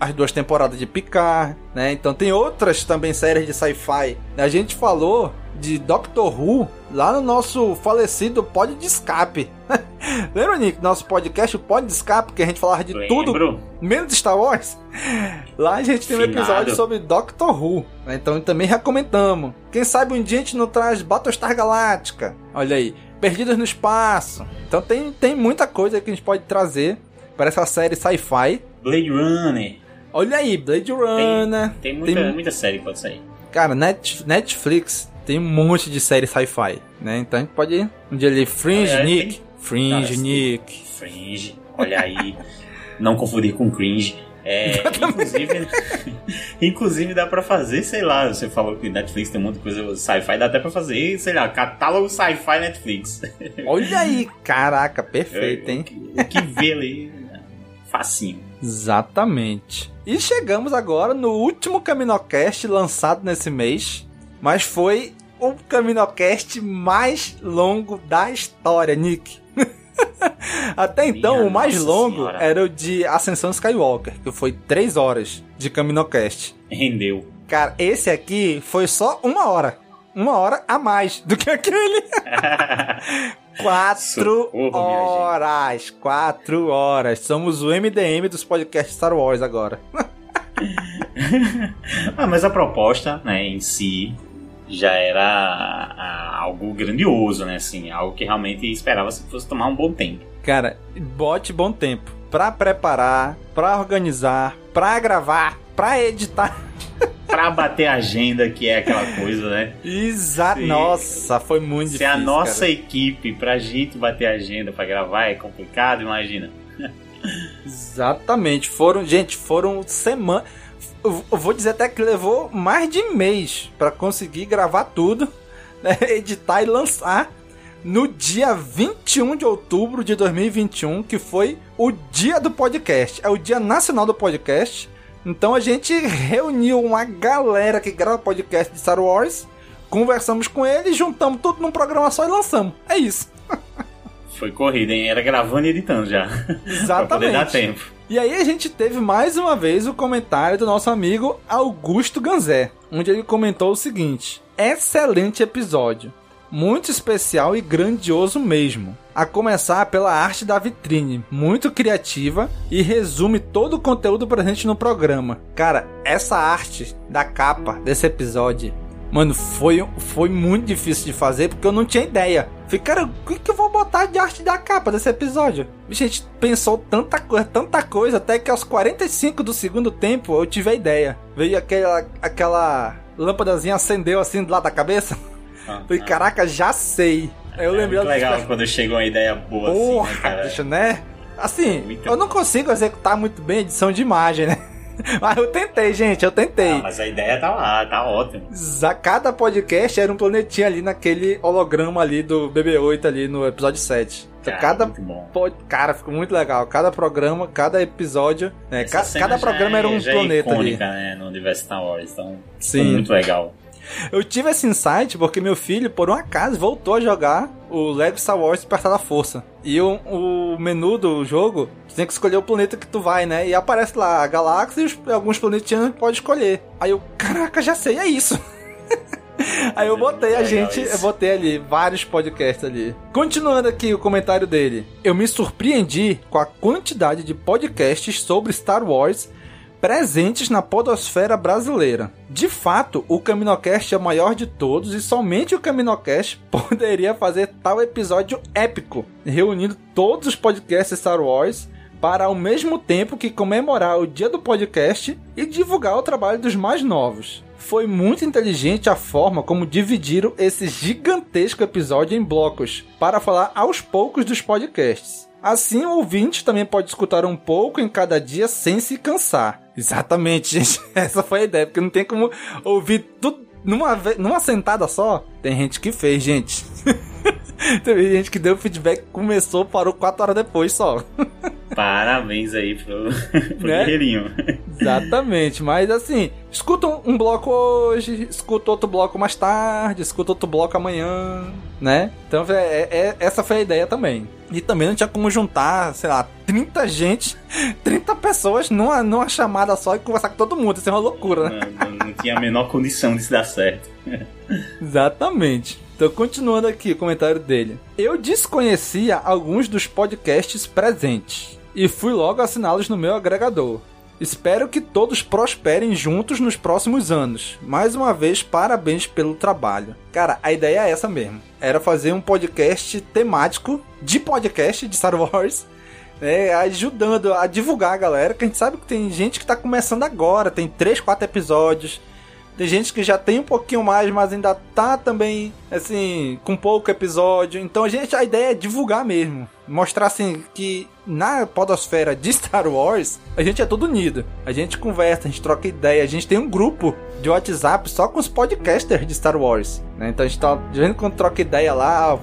Speaker 1: as duas temporadas de Picard, né? Então tem outras também séries de sci-fi. A gente falou de Doctor Who lá no nosso falecido Pod de Escape. <laughs> Lembra, Nick? Nosso podcast, o Pod de Escape, que a gente falava de
Speaker 2: Lembro.
Speaker 1: tudo, menos de Star Wars. <laughs> Lá a gente tem um
Speaker 2: Finado.
Speaker 1: episódio sobre Doctor Who. né? Então também recomendamos. Quem sabe um dia a gente não traz Battlestar Galáctica. Olha aí. Perdidos no Espaço. Então tem, tem muita coisa que a gente pode trazer para essa série sci-fi.
Speaker 2: Blade Runner.
Speaker 1: Olha aí, Blade Runner.
Speaker 2: Tem muita, muita série que pode sair.
Speaker 1: Cara, Net, Netflix tem um monte de série sci-fi, né? Então a gente pode ir um dia ali, Fringe,
Speaker 2: É,
Speaker 1: Nick.
Speaker 2: tem-
Speaker 1: Fringe,
Speaker 2: Cara, tem-
Speaker 1: Nick.
Speaker 2: Fringe, olha aí. <laughs> não confundir com cringe. É, <laughs> inclusive, <laughs> inclusive dá pra fazer, sei lá, você falou que Netflix tem muita coisa sci-fi, dá até pra fazer, sei lá, catálogo sci-fi Netflix.
Speaker 1: Olha aí, caraca, perfeito, hein?
Speaker 2: O que vê ali, facinho.
Speaker 1: Exatamente. E chegamos agora no último Caminocast lançado nesse mês, mas foi o Caminocast mais longo da história, Nick. <laughs> Até então,
Speaker 2: Minha
Speaker 1: o mais
Speaker 2: nossa
Speaker 1: longo
Speaker 2: senhora.
Speaker 1: era o de Ascensão Skywalker, que foi 3 horas de Caminocast.
Speaker 2: Rendeu.
Speaker 1: Cara, esse aqui foi só uma hora. Uma hora a mais do que aquele. <laughs> Quatro
Speaker 2: Socorro,
Speaker 1: horas. Quatro horas. Somos o MDM dos podcasts Star Wars agora. <laughs>
Speaker 2: ah, mas a proposta, né, em si, já era ah, algo grandioso, né, assim, algo que realmente esperava se fosse tomar um bom tempo.
Speaker 1: Cara, bote bom tempo pra preparar, pra organizar, pra gravar, pra editar. <laughs>
Speaker 2: Pra bater agenda, que é aquela coisa, né?
Speaker 1: Exato. Nossa, foi muito
Speaker 2: Se
Speaker 1: difícil.
Speaker 2: a nossa
Speaker 1: cara.
Speaker 2: equipe, pra gente bater agenda pra gravar é complicado, imagina.
Speaker 1: Exatamente. Foram, gente, foram semanas. Eu vou dizer até que levou mais de mês pra conseguir gravar tudo, <laughs> né, editar e lançar no dia 21 de outubro de 2021, que foi o dia do podcast. É o dia nacional do podcast. Então a gente reuniu uma galera que grava podcast de Star Wars, conversamos com eles, juntamos tudo num programa só e lançamos. É isso. <laughs>
Speaker 2: Foi corrida, hein? Era gravando e editando já. <laughs> pra poder
Speaker 1: Exatamente.
Speaker 2: dar tempo.
Speaker 1: E aí a gente teve mais uma vez o comentário do nosso amigo Augusto Ganzé, onde ele comentou o seguinte: excelente episódio. Muito especial e grandioso mesmo. A começar pela arte da vitrine, muito criativa e resume todo o conteúdo presente no programa. Cara, essa arte da capa desse episódio, mano, foi, foi muito difícil de fazer porque eu não tinha ideia. Falei, cara, o que, que eu vou botar de arte da capa desse episódio? A gente pensou tanta coisa, tanta coisa, até que aos 45 do segundo tempo eu tive a ideia. Veio aquela, aquela lâmpadazinha acendeu assim do lado da cabeça. <laughs> Falei, caraca, já sei. Aí eu
Speaker 2: é
Speaker 1: lembrei
Speaker 2: muito legal quando chega uma ideia boa assim,
Speaker 1: Porra,
Speaker 2: né, cara?
Speaker 1: bicho, né? Assim,
Speaker 2: Muito
Speaker 1: eu não consigo executar muito bem edição de imagem, né? <laughs> Mas eu tentei, gente, eu tentei.
Speaker 2: Ah, mas a ideia tá lá, tá ótimo.
Speaker 1: Cada podcast era um planetinha ali naquele holograma ali do BB-8 ali no episódio 7. Então,
Speaker 2: Cara,
Speaker 1: cada pod... Cara, ficou muito legal. Cada programa, cada episódio, né? Ca- cada programa era
Speaker 2: é-
Speaker 1: um
Speaker 2: já é
Speaker 1: planeta ali.
Speaker 2: icônica, né, no universo Star Wars, então
Speaker 1: Sim.
Speaker 2: muito legal.
Speaker 1: Eu tive esse insight porque meu filho, por um acaso, voltou a jogar o Lego Star Wars Despertar da Força. E o, o menu do jogo, tu tem que escolher o planeta que tu vai, né? E aparece lá a galáxia e alguns planetinhas pode escolher. Aí eu, caraca, já sei, é isso. <laughs> Aí eu botei a gente, eu botei ali vários podcasts ali. Continuando aqui o comentário dele. Eu me surpreendi com a quantidade de podcasts sobre Star Wars presentes na podosfera brasileira. De fato, o Caminocast é o maior de todos e somente o Caminocast <laughs> poderia fazer tal episódio épico, reunindo todos os podcasts Star Wars para ao mesmo tempo que comemorar o dia do podcast e divulgar o trabalho dos mais novos. Foi muito inteligente a forma como dividiram esse gigantesco episódio em blocos para falar aos poucos dos podcasts. Assim, o ouvinte também pode escutar um pouco em cada dia sem se cansar. Exatamente, <laughs> gente. Essa foi a ideia, porque não tem como ouvir tudo numa, numa sentada só. Tem gente que fez, gente. <laughs> Teve gente que deu feedback, começou, parou quatro horas depois só. <laughs>
Speaker 2: Parabéns aí pro, <laughs> pro
Speaker 1: Né?
Speaker 2: guerreirinho.
Speaker 1: Exatamente, mas assim, escuta um- bloco hoje, escuta outro bloco mais tarde, escuta outro bloco amanhã, né? Então é, é- é- essa foi a ideia também. E também não tinha como juntar, sei lá, 30 gente, 30 pessoas numa, numa chamada só e conversar com todo mundo. Isso é uma loucura, né?
Speaker 2: Não- não tinha a menor condição de se dar certo.
Speaker 1: Exatamente. Então, continuando aqui o comentário dele. Eu desconhecia alguns dos podcasts presentes e fui logo assiná-los no meu agregador. Espero que todos prosperem juntos nos próximos anos. Mais uma vez, parabéns pelo trabalho. Cara, a ideia é essa mesmo. Era fazer um podcast temático de podcast de Star Wars né, ajudando a divulgar a galera, que a gente sabe que tem gente que tá começando agora, tem 3, 4 episódios. Tem gente que já tem um pouquinho mais, mas ainda tá também, assim, com pouco episódio. Então a gente, a ideia é divulgar mesmo. Mostrar, assim, que na podosfera de Star Wars, a gente é todo unido. A gente conversa, a gente troca ideia. A gente tem um grupo de WhatsApp só com os podcasters de Star Wars. né? Então a gente tá, de vez em quando troca ideia lá,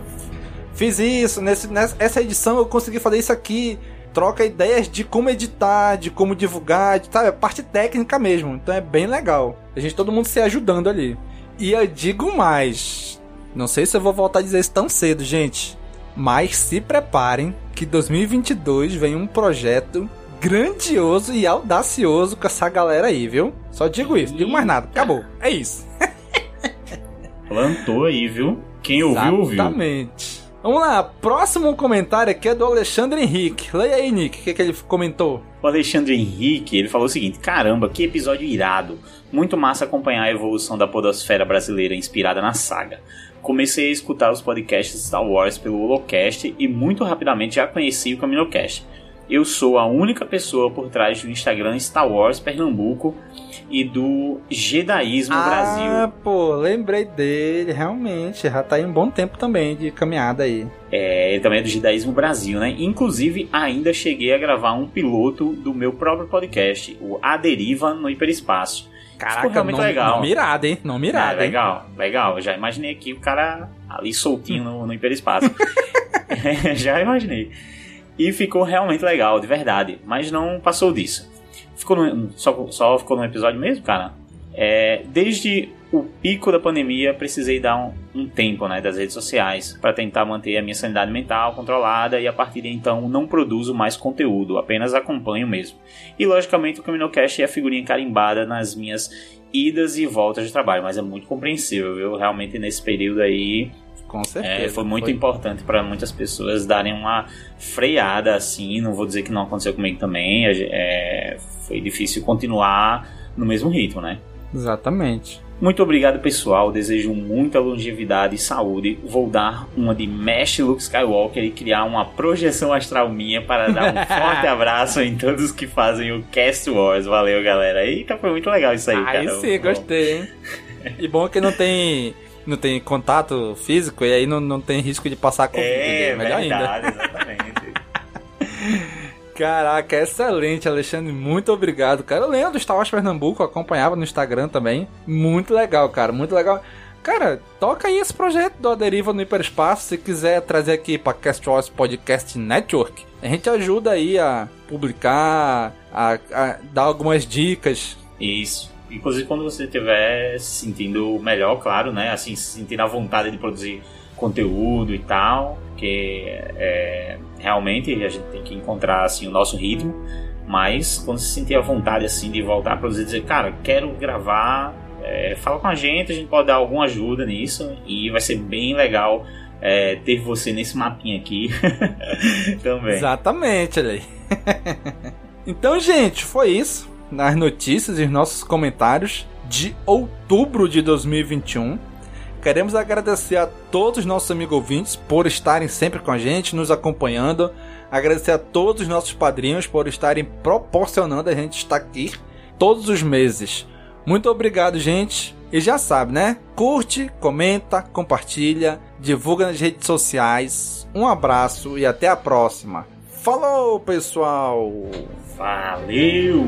Speaker 1: fiz isso, nesse, nessa essa edição eu consegui fazer isso aqui. Troca ideias de como editar, de como divulgar, de, sabe? A parte técnica mesmo. Então é bem legal. A gente, todo mundo se ajudando ali. E eu digo mais. Não sei se eu vou voltar a dizer isso tão cedo, gente. Mas se preparem que 2022 vem um projeto grandioso e audacioso com essa galera aí, viu? Só digo isso, digo mais nada. Acabou. É isso. <laughs>
Speaker 2: Plantou aí, viu? Quem ouviu, ouviu.
Speaker 1: Exatamente. Vamos lá, próximo comentário aqui é do Alexandre Henrique. Leia aí, Nick, o que, que ele comentou?
Speaker 2: O Alexandre Henrique, ele falou o seguinte: Caramba, que episódio irado! Muito massa acompanhar a evolução da podosfera brasileira inspirada na saga. Comecei a escutar os podcasts Star Wars pelo Holocast e muito rapidamente já conheci o Caminocast. Eu sou a única pessoa por trás do Instagram Star Wars Pernambuco e do Jedaísmo
Speaker 1: ah,
Speaker 2: Brasil.
Speaker 1: Ah, pô, lembrei dele, realmente. Já tá aí um bom tempo também de caminhada aí.
Speaker 2: É, ele também é do Jedaísmo Brasil, né? Inclusive, ainda cheguei a gravar um piloto do meu próprio podcast, o A Deriva no Hiperespaço.
Speaker 1: Caraca, Ficou realmente não, legal. Não mirado, hein? Não mirado,
Speaker 2: é, Legal, legal. Eu já imaginei aqui o cara ali soltinho no, no hiperespaço. <laughs> <laughs> já imaginei. E ficou realmente legal, de verdade. Mas não passou disso. Ficou no, só, só ficou no episódio mesmo, cara? É, desde o pico da pandemia, precisei dar um, um tempo né, das redes sociais para tentar manter a minha sanidade mental controlada e a partir de então não produzo mais conteúdo, apenas acompanho mesmo. E logicamente o CaminoCast é a figurinha carimbada nas minhas idas e voltas de trabalho, mas é muito compreensível, viu? Realmente nesse período aí
Speaker 1: com certeza.
Speaker 2: É, foi muito foi. importante para muitas pessoas darem uma freada assim. Não vou dizer que não aconteceu comigo também. É, foi difícil continuar no mesmo ritmo, né?
Speaker 1: Exatamente.
Speaker 2: Muito obrigado, pessoal. Desejo muita longevidade e saúde. Vou dar uma de Mesh Luke Skywalker e criar uma projeção astral minha para dar um <laughs> forte abraço em todos que fazem o Cast Wars. Valeu, galera. Eita, foi muito legal isso aí, cara.
Speaker 1: Aí sim, gostei, hein? E bom que não tem não tem contato físico e aí não, não tem risco de passar Covid.
Speaker 2: É, é melhor verdade, ainda. exatamente. <laughs>
Speaker 1: Caraca, excelente, Alexandre. Muito obrigado, cara. Eu lembro do Star Wars Pernambuco, acompanhava no Instagram também. Muito legal, cara. Muito legal. Cara, toca aí esse projeto do Deriva no Hiperespaço. Se quiser trazer aqui para Cast Wars Podcast Network, a gente ajuda aí a publicar, a, a dar algumas dicas.
Speaker 2: Isso. Inclusive quando você estiver se sentindo melhor, claro, né? Assim, se sentindo a vontade de produzir conteúdo e tal, porque é, realmente a gente tem que encontrar assim o nosso ritmo, mas quando se sentir a vontade assim de voltar a produzir, dizer, cara, quero gravar, é, fala com a gente, a gente pode dar alguma ajuda nisso e vai ser bem legal é, ter você nesse mapinha aqui <laughs> também.
Speaker 1: Exatamente, olha <laughs> aí. então, gente, foi isso nas notícias e nossos comentários de outubro de 2021. Queremos agradecer a todos os nossos amigos ouvintes por estarem sempre com a gente, nos acompanhando. Agradecer a todos os nossos padrinhos por estarem proporcionando a gente estar aqui todos os meses. Muito obrigado, gente. E já sabe, né? Curte, comenta, compartilha, divulga nas redes sociais. Um abraço e até a próxima. Falou, pessoal!
Speaker 2: Valeu!